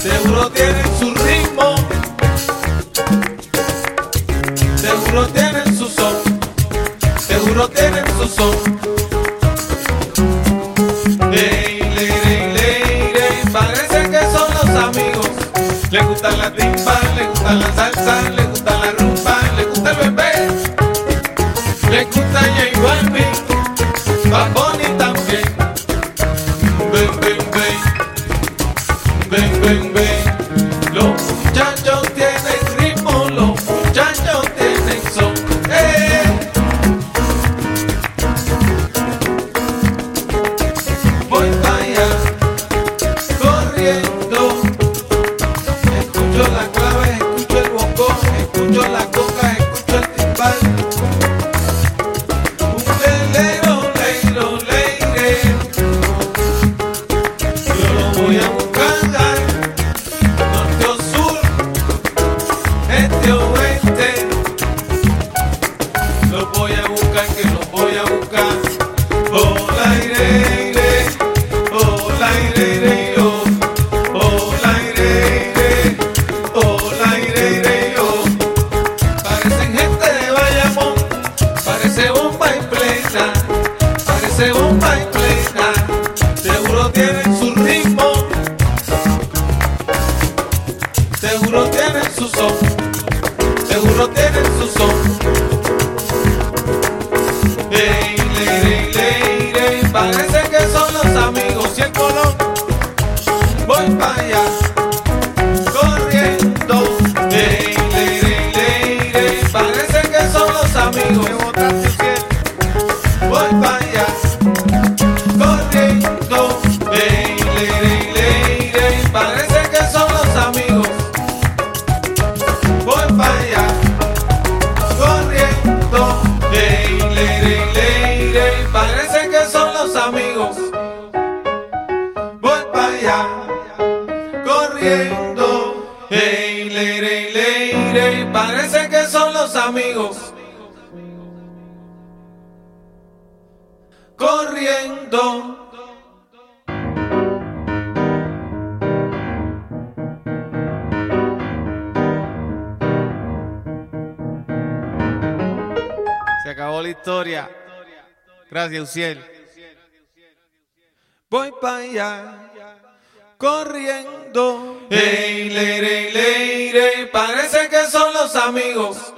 seguro tienen su ritmo, seguro tienen su son, seguro tienen su son. Ey, ley, ley, ley, ley, parece que son los amigos, le gustan la timba, le gustan la salsa, le gustan la rumba, le gusta el bebé, le gusta J Balvin, parece bomba en plena, seguro tienen su ritmo, seguro tienen su son, seguro tienen su son. Corriendo. Hey, leire, leire, parece que son los amigos. Corriendo. Se acabó la historia. Gracias, Uciel. Voy para allá corriendo. Hey, leire, leire, parece que son los amigos.